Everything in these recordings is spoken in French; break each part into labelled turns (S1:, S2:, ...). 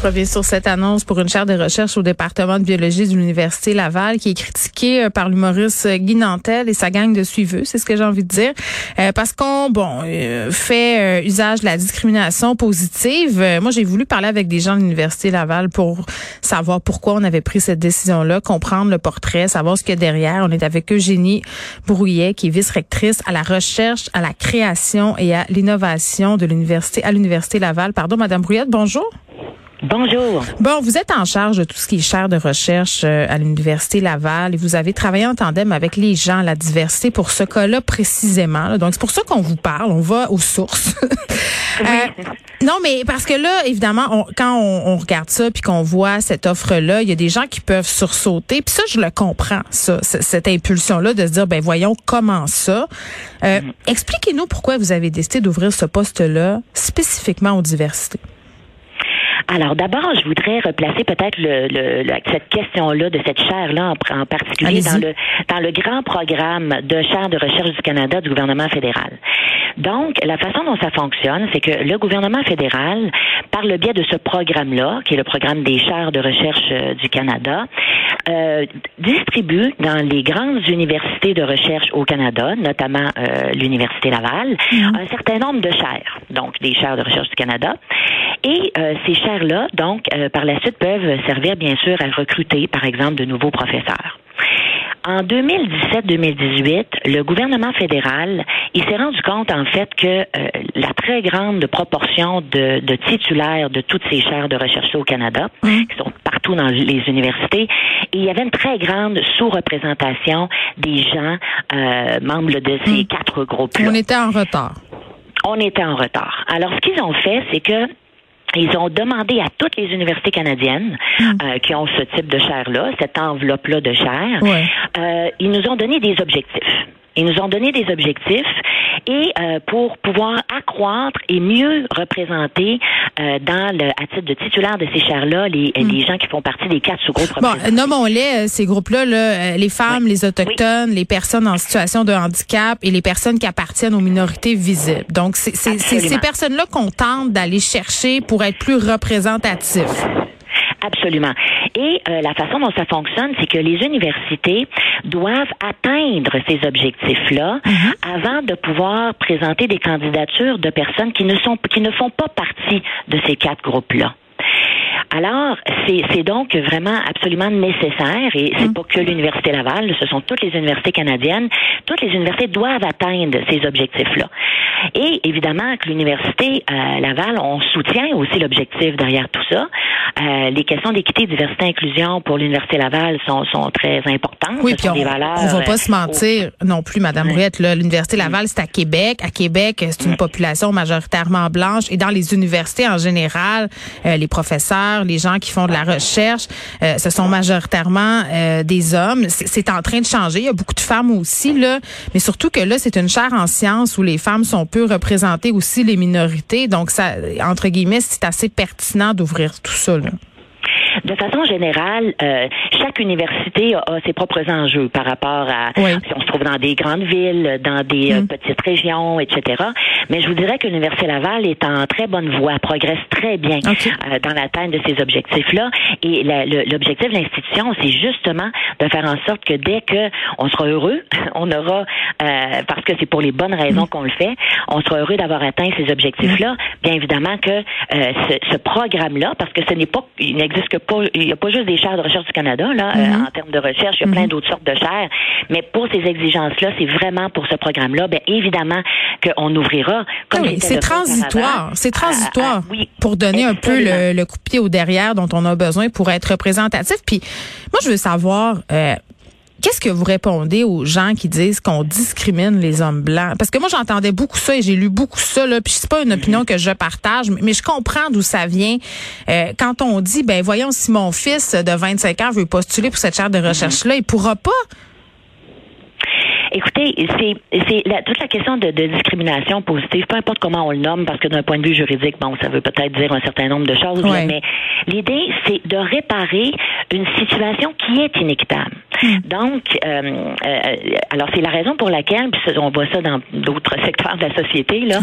S1: Je reviens sur cette annonce pour une chaire de recherche au département de biologie de l'Université Laval qui est critiquée euh, par l'humoriste Guy Nantel et sa gang de suiveux, c'est ce que j'ai envie de dire, euh, parce qu'on bon euh, fait usage de la discrimination positive. moi, j'ai voulu parler avec des gens de l'Université Laval pour savoir pourquoi on avait pris cette décision-là, comprendre le portrait, savoir ce qu'il y a derrière. On est avec Eugénie Brouillet, qui est vice-rectrice à la recherche, à la création et à l'innovation de l'université à l'Université Laval. Pardon, Madame Brouillette, bonjour.
S2: Bonjour.
S1: Bon, vous êtes en charge de tout ce qui est chaire de recherche euh, à l'Université Laval et vous avez travaillé en tandem avec les gens, la diversité pour ce cas-là précisément. Donc, c'est pour ça qu'on vous parle. On va aux sources.
S2: Euh,
S1: non, mais parce que là, évidemment, quand on, regarde ça puis qu'on voit cette offre-là, il y a des gens qui peuvent sursauter. Puis ça, je le comprends, ça, cette impulsion-là de se dire, ben voyons comment ça. Euh, mm. Expliquez-nous pourquoi vous avez décidé d'ouvrir ce poste-là spécifiquement aux diversités.
S2: Alors d'abord, je voudrais replacer peut-être le, cette question-là de cette chaire-là en, particulier dans le dans le grand programme de chaire de recherche du Canada du gouvernement fédéral. Donc, la façon dont ça fonctionne, c'est que le gouvernement fédéral, par le biais de ce programme-là, qui est le programme des chaires de recherche euh, du Canada, euh, distribue dans les grandes universités de recherche au Canada, notamment euh, l'Université Laval, mhm. un certain nombre de chaires, donc des chaires de recherche du Canada. Et euh, ces chaires-là, donc, par la suite, peuvent servir, bien sûr, à recruter, par exemple, de nouveaux professeurs. En 2017-2018, le gouvernement fédéral, il s'est rendu compte en fait que euh, la très grande proportion de, titulaires de toutes ces chaires de recherche au Canada, mmh. qui sont partout dans les universités, et il y avait une très grande sous-représentation des gens membres de ces mmh. quatre groupes-là.
S1: On était en retard.
S2: On était en retard. Alors, ce qu'ils ont fait, c'est que ils ont demandé à toutes les universités canadiennes hmm. euh, qui ont ce type de chaire-là, cette enveloppe-là de chaire, euh, ils nous ont donné des objectifs. Ils nous ont donné des objectifs et euh, pour pouvoir accroître et mieux représenter euh, dans le, à titre de titulaire de ces chaires-là les, hmm. les gens qui font partie des quatre sous-groupes.
S1: Bon, nommons-les, euh, ces groupes-là, là, les femmes, les autochtones, les personnes en situation de handicap et les personnes qui appartiennent aux minorités visibles. Donc, c'est ces personnes-là qu'on tente d'aller chercher pour être plus représentatifs.
S2: Absolument. Et euh, la façon dont ça fonctionne, c'est que les universités doivent atteindre ces objectifs-là mhm. avant de pouvoir présenter des candidatures de personnes qui ne sont qui ne font pas partie de ces quatre groupes-là. Alors, c'est donc vraiment absolument nécessaire, et c'est mm. pas que l'Université Laval, ce sont toutes les universités canadiennes. Toutes les universités doivent atteindre ces objectifs-là. Et évidemment que l'Université euh, Laval, on soutient aussi l'objectif derrière tout ça. Euh, les questions d'équité, diversité, inclusion pour l'Université Laval sont, sont très importantes.
S1: Oui, puis on, des valeurs, on va pas se mentir non plus, Madame Brouillette. L'Université Laval, c'est à Québec. À Québec, c'est une population majoritairement blanche. Et dans les universités en général, euh, les professeurs, les gens qui font de la recherche, euh, ce sont majoritairement euh, des hommes. C'est en train de changer. Il y a beaucoup de femmes aussi, là. Mais surtout que là, c'est une chaire en sciences où les femmes sont peu représentées aussi les minorités. Donc, ça, entre guillemets, c'est assez pertinent d'ouvrir tout ça, là.
S2: De façon générale, euh, chaque université a, ses propres enjeux par rapport à si on se trouve dans des grandes villes, dans des euh, mm. petites régions, etc. Mais je vous dirais que l'Université Laval est en très bonne voie, progresse très bien euh, dans l'atteinte de ces objectifs-là. Et l'objectif de l'institution, c'est justement de faire en sorte que dès que on sera heureux, on aura, parce que c'est pour les bonnes raisons mm. qu'on le fait, on sera heureux d'avoir atteint ces objectifs-là. Mm. Bien évidemment que ce, ce programme-là, parce que ce n'est pas, il n'existe que il n'y a pas juste des chaires de recherche du Canada, là, euh, mhm. en termes de recherche, il y a plein mhm. d'autres sortes de chaires. Mais pour ces exigences-là, c'est vraiment pour ce programme-là, bien évidemment qu'on ouvrira.
S1: Comme ah c'est transitoire. C'est transitoire. oui, pour donner un peu le, coup de pied au derrière dont on a besoin pour être représentatif. Puis moi, je veux savoir. Euh, Qu'est-ce que vous répondez aux gens qui disent qu'on discrimine les hommes blancs? Parce que moi, j'entendais beaucoup ça et j'ai lu beaucoup ça, là, puis c'est pas une opinion que je partage, mais je comprends d'où ça vient. Euh, quand on dit, ben voyons, si mon fils de 25 ans veut postuler pour cette chaire de recherche-là, il pourra pas
S2: Écoutez, c'est toute la question de, de, discrimination positive, peu importe comment on le nomme, parce que d'un point de vue juridique, bon, ça veut peut-être dire un certain nombre de choses, mais l'idée, c'est de réparer une situation qui est inéquitable. Hmm. Donc, euh, euh, alors c'est la raison pour laquelle, puis on voit ça dans d'autres secteurs de la société, là,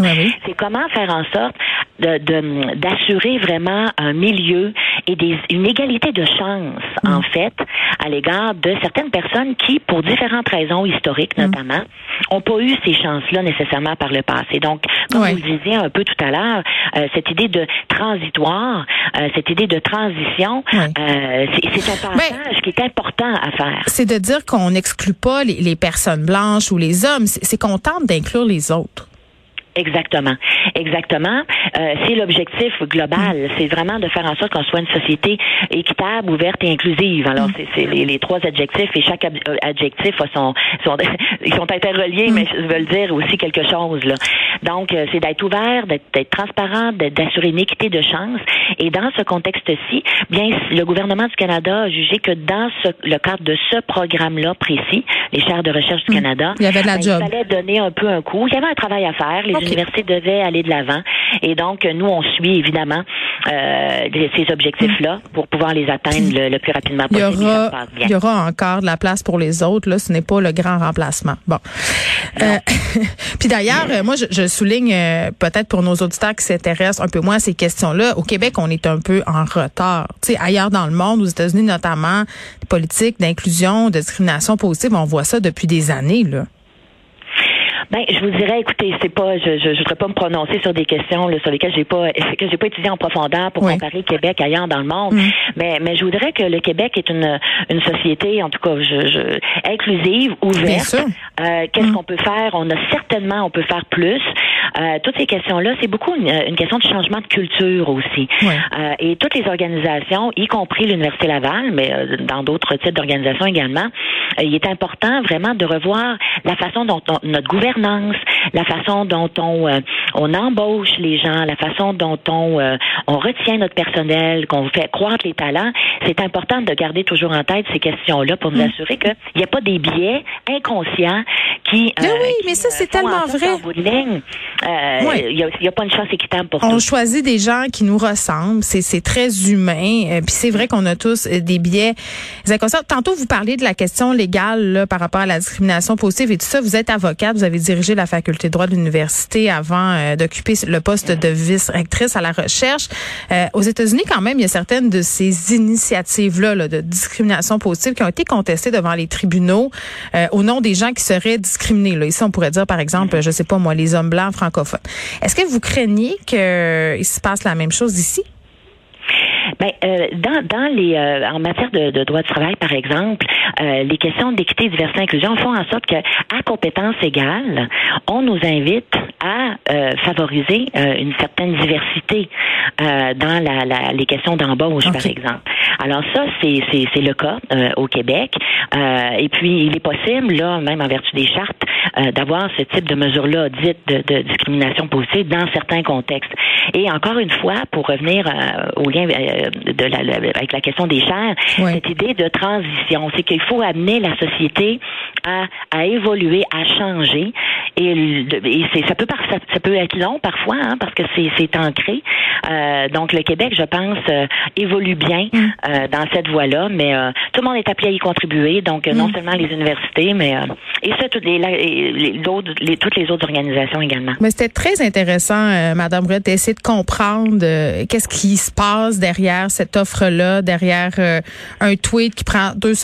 S2: c'est comment faire en sorte de d'assurer vraiment un milieu et des, une égalité de chance, hmm. en fait, à l'égard de certaines personnes qui, pour différentes raisons historiques hmm. notamment, ont pas eu ces chances-là nécessairement par le passé. Donc, comme vous le disiez un peu tout à l'heure, euh, cette idée de transitoire, euh, cette idée de transition, euh, c'est un ben, passage qui est important à faire.
S1: C'est de dire qu'on n'exclut pas les, les personnes blanches ou les hommes, c'est qu'on tente d'inclure les autres.
S2: Exactement. Exactement. Euh, c'est l'objectif global. Mm. C'est vraiment de faire en sorte qu'on soit une société équitable, ouverte et inclusive. Alors, mm. c'est les, les, trois adjectifs et chaque euh, adjectif sont, sont, ils sont interreliés, mm. mais veulent dire aussi quelque chose. Là. Donc, euh, c'est d'être ouvert, d'être transparent, d'assurer une équité de chance. Et dans ce contexte-ci, bien, le gouvernement du Canada a jugé que dans ce, le cadre de ce programme-là précis, les chaires de recherche du Canada,
S1: il, y avait de la
S2: ben, fallait donner un peu un coup. Il y avait un travail à faire. Les l'université devait aller de l'avant. Et donc, nous, on suit évidemment euh, ces objectifs-là pour pouvoir les atteindre le, plus rapidement possible.
S1: Il y, aura, il y aura encore de la place pour les autres. Là, ce n'est pas le grand remplacement. Bon. Euh, puis d'ailleurs, moi, je, souligne euh, peut-être pour nos auditeurs qui s'intéressent un peu moins à ces questions-là. Au Québec, on est un peu en retard. Tu sais, ailleurs dans le monde, aux États-Unis notamment, politiques d'inclusion, de discrimination positive, on voit ça depuis des années. Là.
S2: Ben, je vous dirais, écoutez, c'est pas, je, je, je voudrais pas me prononcer sur des questions là, sur lesquelles j'ai pas, que j'ai pas étudié en profondeur pour comparer Québec ailleurs dans le monde. Mm. Mais, mais je voudrais que le Québec est une, une société, en tout cas, je, je inclusive, ouverte. Euh, Qu'est-ce mm. qu'on peut faire? On a certainement, on peut faire plus. Euh, toutes ces questions-là, c'est beaucoup une, une, question de changement de culture aussi. Euh, et toutes les organisations, y compris l'Université Laval, mais euh, dans d'autres types d'organisations également, euh, il est important vraiment de revoir la façon dont notre gouvernance, la façon dont on, euh, on embauche les gens, la façon dont on, on retient notre personnel, qu'on fait croître les talents. C'est important de garder toujours en tête ces questions-là pour nous mm. assurer qu'il n'y a pas des biais inconscients qui.
S1: oui, mais ça, c'est tellement vrai.
S2: Il n'y a, a, pas une chance équitable pour
S1: On choisit des gens qui nous ressemblent. C'est très humain. Puis c'est vrai qu'on a tous des biais inconscients. Tantôt, vous parliez de la question légale par rapport à la discrimination positive et tout ça. Vous êtes avocate, vous avez dirigé la faculté de droit de l'université avant euh, d'occuper le poste de vice-rectrice à la recherche. Euh, aux États-Unis, quand même, il y a certaines de ces initiatives-là de discrimination positive qui ont été contestées devant les tribunaux euh, au nom des gens qui seraient discriminés. Là. Ici, on pourrait dire, par exemple, je sais pas moi, les hommes blancs francophones. Est-ce que vous craignez qu'il se passe la même chose ici?
S2: Ben, euh, dans, dans les euh, en matière de, de, droit du travail, par exemple, euh, les questions d'équité, diversité, inclusion font en sorte que, à compétence égale, on nous invite à favoriser une certaine diversité dans la, la, les questions d'embauche, par exemple. Alors ça, c'est c'est le cas au Québec. et puis, il est possible, là, même en vertu des chartes, d'avoir ce type de mesures-là dites de, de, discrimination positive dans certains contextes. Et encore une fois, pour revenir au lien de la, avec la question des chairs, cette idée de transition, c'est qu'il faut amener la société à, à évoluer, à changer. Et, et ça peut ça, ça, peut être long parfois, hein, parce que c'est ancré. Euh, donc le Québec, je pense, euh, évolue bien mm. euh, dans cette voie-là, mais euh, tout le monde est appelé à y contribuer. Donc non mm. seulement les universités, mais et ça, toutes les autres organisations également.
S1: Mais c'était très intéressant, Madame Brett, d'essayer de comprendre qu'est-ce qui se passe derrière cette offre-là, derrière un tweet qui prend deux secondes